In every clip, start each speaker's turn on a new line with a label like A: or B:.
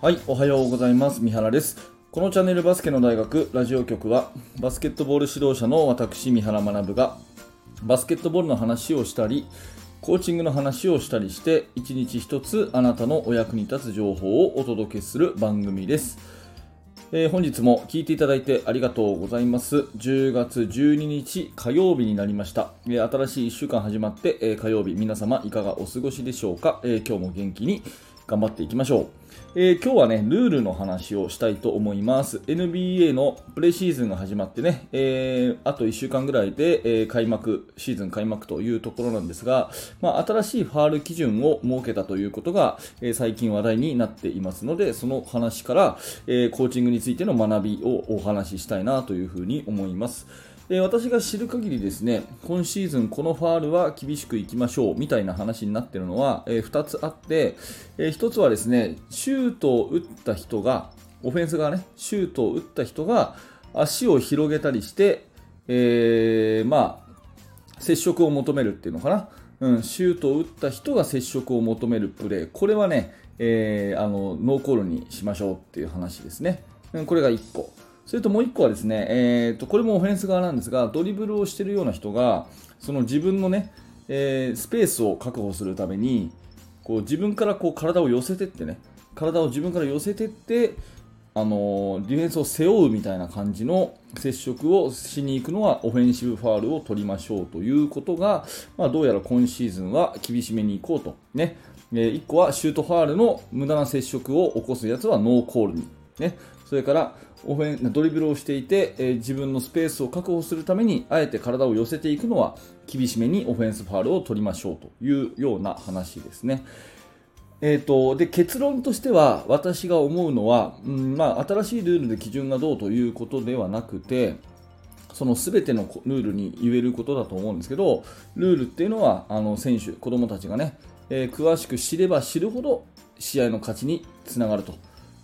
A: はい、おはようございます。三原です。このチャンネルバスケの大学ラジオ局は、バスケットボール指導者の私、三原学が、バスケットボールの話をしたり、コーチングの話をしたりして、一日一つあなたのお役に立つ情報をお届けする番組です。えー本日も聞いていただいてありがとうございます。10月12日火曜日になりました。えー新しい1週間始まって、えー火曜日皆様いかがお過ごしでしょうか、えー今日も元気に頑張っていきましょう。えー今日はね、ルールの話をしたいと思います。NBA のプレシーズンが始まってね、えーあと1週間ぐらいで、えー開幕、シーズン開幕というところなんですが、まあ、新しいファール基準を設けたということが、え最近話題になっていますので、その話から、えコーチングについての学びをお話ししたいなというふうに思います。え私が知る限りですね、今シーズンこのファールは厳しくいきましょうみたいな話になっているのは、え2つあって、え1つはですね、シュートを打った人が、オフェンスがね、シュートを打った人が足を広げたりして、えーまあ、接触を求めるっていうのかな、うん、シュートを打った人が接触を求めるプレー、これはね、えーあのノーコールにしましょうっていう話ですね。うんこれが1個。それともう1個はですね、えー、とこれもオフェンス側なんですが、ドリブルをしているような人が、その自分のね、えースペースを確保するために、こう自分からこう体を寄せてってね、体を自分から寄せてって、あのディフェンスを背負うみたいな感じの接触をしに行くのはオフェンシブファールを取りましょうということが、まあ、どうやら今シーズンは厳しめに行こうと、ね。え1個はシュートファールの無駄な接触を起こすやつはノーコールに、ね、それからオフェンドリブルをしていて、えー自分のスペースを確保するためにあえて体を寄せていくのは厳しめにオフェンスファールを取りましょうというような話ですね。えー、とで結論としては私が思うのは、うんまあ、新しいルールで基準がどうということではなくてその全てのルールに言えることだと思うんですけどルールっていうのはあの選手、子供たちがね、えー詳しく知れば知るほど試合の勝ちにつながると、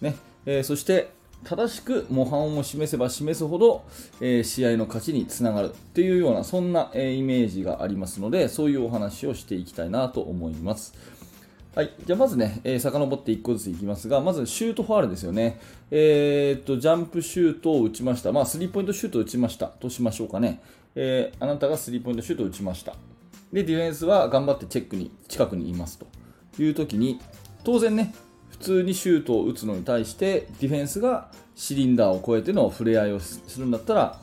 A: ねえーそして正しく模範を示せば示すほど、えー試合の勝ちにつながるっていうようなそんな、えーイメージがありますのでそういうお話をしていきたいなと思います。はい、じゃあまずね、えー、遡って1個ずついきますが、まずシュートファールですよね。えーっと、ジャンプシュートを打ちました。まあ、スリーポイントシュートを打ちましたとしましょうかね。えーあなたがスリーポイントシュートを打ちました。で、ディフェンスは頑張ってチェックに、近くにいますという時に、当然ね、普通にシュートを打つのに対して、ディフェンスがシリンダーを越えての触れ合いをするんだったら、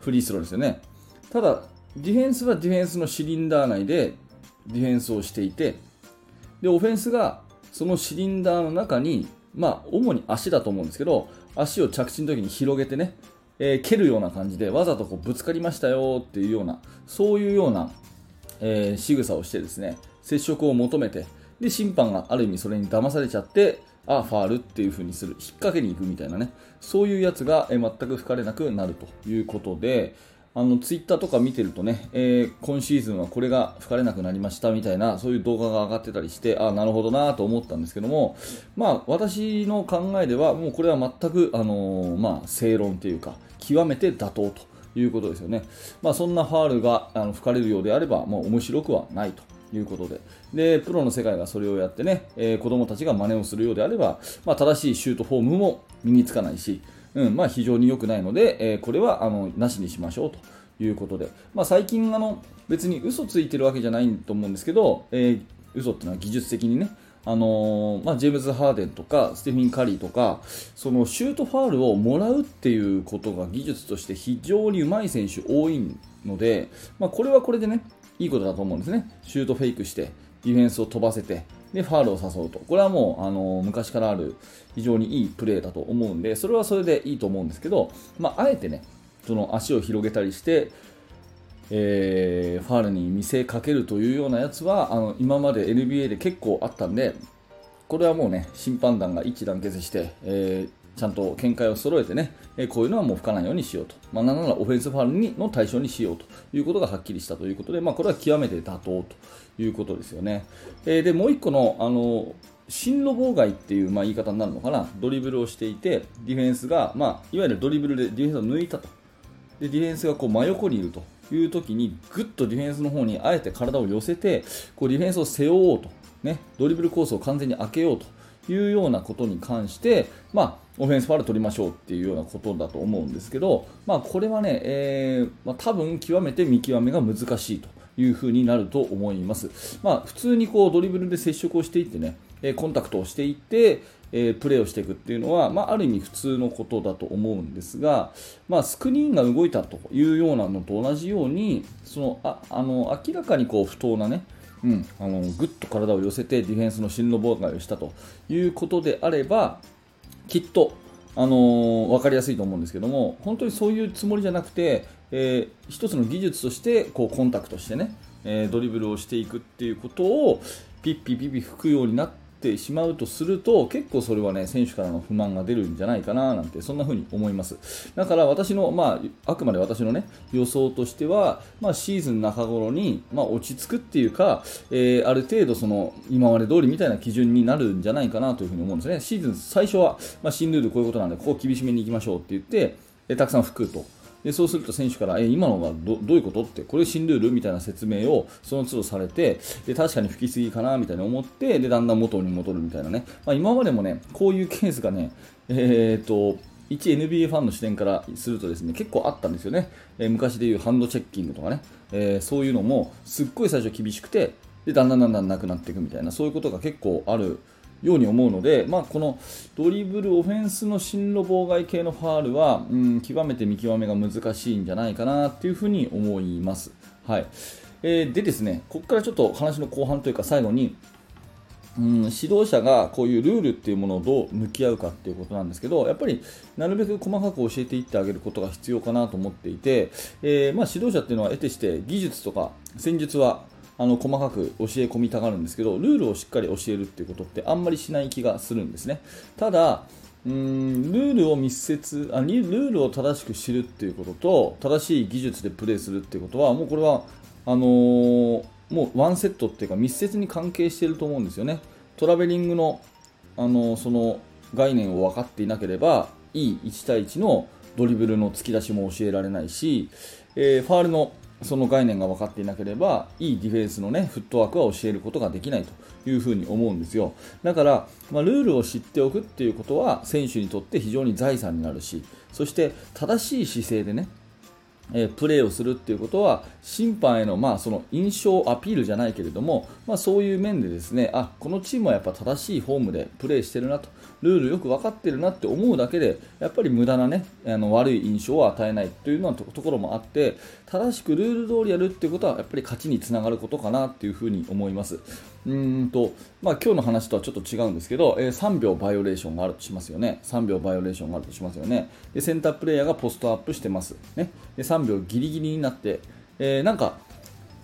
A: フリースローですよね。ただ、ディフェンスはディフェンスのシリンダー内でディフェンスをしていて、で、オフェンスがそのシリンダーの中に、まあ、主に足だと思うんですけど、足を着地の時に広げてね、えー蹴るような感じで、わざとこうぶつかりましたよっていうような、そういうような、えー仕草をしてですね、接触を求めて、で、審判がある意味それに騙されちゃって、あファールっていう風にする、引っ掛けに行くみたいなね、そういうやつが、全く吹かれなくなるということで、あのツイッターとか見てるとね、えー今シーズンはこれが吹かれなくなりましたみたいな、そういう動画が上がってたりして、あなるほどなと思ったんですけども、まあ、私の考えでは、もうこれは全く、あのーまあ、正論というか、極めて妥当ということですよね。まあ、そんなファールがあの吹かれるようであれば、もう面白くはないと。いうことで。でプロの世界がそれをやってね、えー子供たちが真似をするようであれば、まあ、正しいシュートフォームも身につかないし、うんまあ、非常に良くないので、えーこれはあのなしにしましょうと。いうことで、まあ、最近あの別に嘘ついてるわけじゃないと思うんですけど、えー嘘っていうのは技術的にねあのーまあ、ジェームズ・ハーデンとかステフィン・カリーとかそのシュートファールをもらうっていうことが技術として非常に上手い選手多いので、まあ、これはこれでねいいことだと思うんですね。シュートフェイクしてディフェンスを飛ばせてでファールを誘うと。これはもう、あの昔からある非常にいいプレーだと思うんでそれはそれでいいと思うんですけど、まあ、あえてねその足を広げたりしてえーファールに見せかけるというようなやつはあの今まで NBA で結構あったんでこれはもうね審判団が一致団結して、えーちゃんと見解を揃えてね、えこういうのはもう吹かないようにしようと、まあ、なんならオフェンスファールにの対象にしようということがはっきりしたということで、まあ、これは極めて妥当ということですよね。えーでもう一個のあの進路妨害っていう、まあ、言い方になるのかな、ドリブルをしていて、ディフェンスが、まあ、いわゆるドリブルでディフェンスを抜いたと。でディフェンスがこう真横にいるという時にぐっとディフェンスの方にあえて体を寄せてこうディフェンスを背負おうと、ね、ドリブルコースを完全に開けようと。いうようなことに関して、まあ、オフェンスファール取りましょうっていうようなことだと思うんですけど、まあ、これはね、えーまあ、多分極めて見極めが難しいというふうになると思います。まあ、普通にこうドリブルで接触をしていってね、コンタクトをしていって、え、プレーをしていくっていうのは、まあ、ある意味普通のことだと思うんですが、まあ、スクリーンが動いたというようなのと同じようにそのああの明らかにこう不当なねうん、あのぐっと体を寄せてディフェンスの進路妨害をしたということであればきっと、あのー、分かりやすいと思うんですけども本当にそういうつもりじゃなくて、えー、一つの技術としてこうコンタクトしてね、えー、ドリブルをしていくっていうことをピッピピピ吹くようになってってしまうとすると結構それはね選手からの不満が出るんじゃないかななんてそんな風に思います。だから私のまああくまで私のね予想としてはまあ、シーズン中頃にまあ、落ち着くっていうか、えー、ある程度その今まで通りみたいな基準になるんじゃないかなという風に思うんですね。シーズン最初はまあ、新ルールこういうことなんでここ厳しめにいきましょうって言ってえたくさん吹くと。でそうすると選手からえ今のがどどういうことってこれ新ルールみたいな説明をその都度されてで確かに吹きすぎかなみたいに思ってでだんだん元に戻るみたいなね、まあ、今までもねこういうケースがね、えー、っと一 NBA ファンの視点からするとですね結構あったんですよね、えー、昔でいうハンドチェッキングとかね、えー、そういうのもすっごい最初厳しくてでだんだんだんだんなくなっていくみたいなそういうことが結構あるように思うので、まあ、このドリブル、オフェンスの進路妨害系のファールは、うん、極めて見極めが難しいんじゃないかなというふうに思います。はいえー、でですね、ここからちょっと話の後半というか最後に、うん、指導者がこういうルールっていうものをどう向き合うかっていうことなんですけどやっぱりなるべく細かく教えていってあげることが必要かなと思っていて、えー、まあ、指導者っていうのは得てして技術とか戦術はあの細かく教え込みたがるんですけどルールをしっかり教えるっていうことってあんまりしない気がするんですね。ただうんルールを密接あルールを正しく知るっていうことと正しい技術でプレーするっていうことはもうこれはあのー、もうワンセットっていうか密接に関係していると思うんですよね。トラベリングの、あのー、その概念を分かっていなければいい1対1のドリブルの突き出しも教えられないし、えー、ファールのその概念が分かっていなければいいディフェンスの、ね、フットワークは教えることができないというふうに思うんですよ。だから、まあ、ルールを知っておくっていうことは選手にとって非常に財産になるしそして正しい姿勢でねえプレーをするっていうことは審判への,、まあその印象アピールじゃないけれども、まあ、そういう面でですねあこのチームはやっぱ正しいフォームでプレーしてるなとルールよく分かってるなって思うだけでやっぱり無駄な、ね、あの悪い印象を与えないというようなところもあって正しくルール通りやるっていうことはやっぱり勝ちにつながることかなっていうふうに思います。うんとまあ、今日の話とはちょっと違うんですけど、えー、3秒バイオレーションがあるとしますよね。3秒バイオレーションがあるとしますよね。でセンタープレーヤーがポストアップしてます。ね、で3秒ギリギリになって、えー、なんか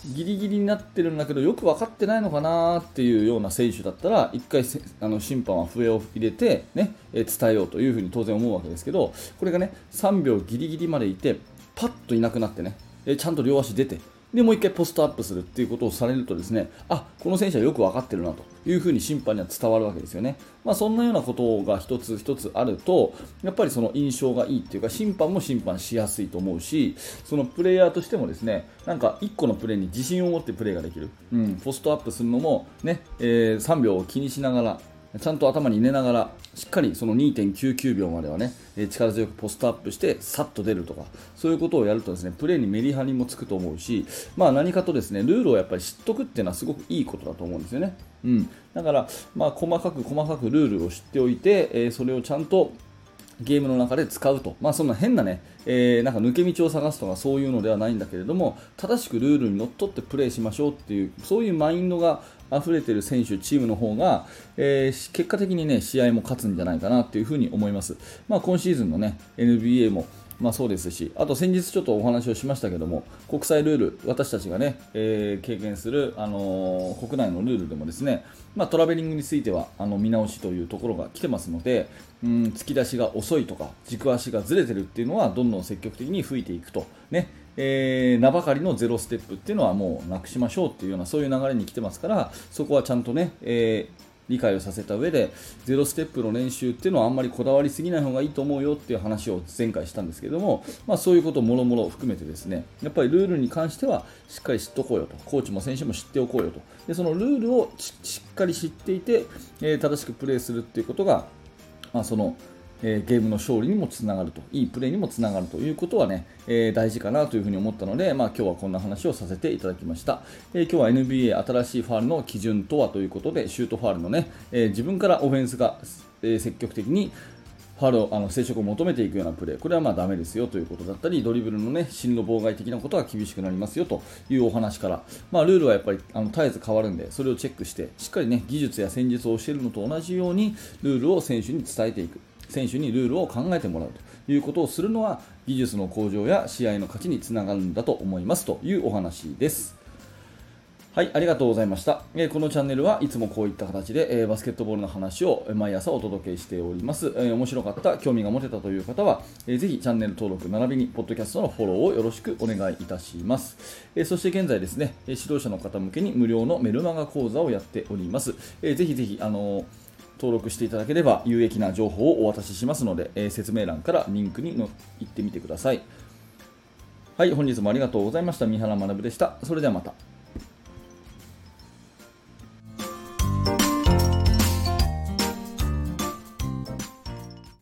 A: ギリギリになってるんだけどよく分かってないのかなっていうような選手だったら1回あの審判は笛を入れて、ね、え伝えようというふうに当然思うわけですけどこれがね3秒ギリギリまでいてパッといなくなってねちゃんと両足出てでもう1回ポストアップするっていうことをされるとですねあこの選手はよく分かってるなというふうに審判には伝わるわけですよね、まあ、そんなようなことが一つ一つあるとやっぱりその印象がいいっていうか審判も審判しやすいと思うしそのプレイヤーとしてもですねなんか1個のプレーに自信を持ってプレーができる、うん、ポストアップするのもね、えー、3秒を気にしながらちゃんと頭に入れながらしっかりその2.99秒まではね力強くポストアップしてさっと出るとかそういうことをやるとですねプレーにメリハリもつくと思うし、まあ、何かとですねルールをやっぱり知っとくっていうのはすごくいいことだと思うんですよね。うん、だから、まあ、細かく細かくルールを知っておいて、え、それをちゃんとゲームの中で使うと、まあ、そんな変なね、えー、なんか抜け道を探すとかそういうのではないんだけれども正しくルールにのっとってプレーしましょうっていうそういうマインドが溢れてる選手、チームの方が、えー、結果的にね試合も勝つんじゃないかなというふに思います。まあ、今シーズンのね NBA もまあ、そうですし、あと先日ちょっとお話をしましたけども、国際ルール、私たちがね、えー、経験する、あのー、国内のルールでもですね、まあ、トラベリングについてはあの見直しというところが来てますので、うん、突き出しが遅いとか、軸足がずれてるっていうのは、どんどん積極的に吹いていくと、ね、えー、名ばかりのゼロステップっていうのはもうなくしましょうっていうようなそういう流れに来てますからそこはちゃんとね、えー理解をさせた上でゼロステップの練習っていうのはあんまりこだわりすぎない方がいいと思うよっていう話を前回したんですけども、まあ、そういうこともろもろ含めてですねやっぱりルールに関してはしっかり知っておこうよとコーチも選手も知っておこうよと。でそのルールをしっかり知っていて、えー、正しくプレーするっていうことが、まあ、そのえゲームの勝利にもつながると、いいプレーにもつながるということはね、えー、大事かなというふに思ったので、まあ、今日はこんな話をさせていただきました。えー、今日は NBA 新しいファールの基準とはということで、シュートファールのね、え、自分からオフェンスが、え積極的にファールをあの接触を求めていくようなプレー、これはまあダメですよということだったり、ドリブルの、ね、進路妨害的なことは厳しくなりますよというお話から、まあ、ルールはやっぱりあの絶えず変わるんで、それをチェックして、しっかり、ね、技術や戦術を教えるのと同じように、ルールを選手に伝えていく。選手にルールを考えてもらうということをするのは技術の向上や試合の勝ちにつながるんだと思いますというお話です。はい、ありがとうございました。えー、このチャンネルはいつもこういった形で、えー、バスケットボールの話を毎朝お届けしております。えー、面白かった、興味が持てたという方は、えー、ぜひチャンネル登録並びにポッドキャストのフォローをよろしくお願いいたします。えそして現在ですね、指導者の方向けに無料のメルマガ講座をやっております。えぜひぜひあの登録していただければ有益な情報をお渡ししますので、えー、説明欄からリンクにの行ってみてください。はい、本日もありがとうございました。三原学でした。それではまた。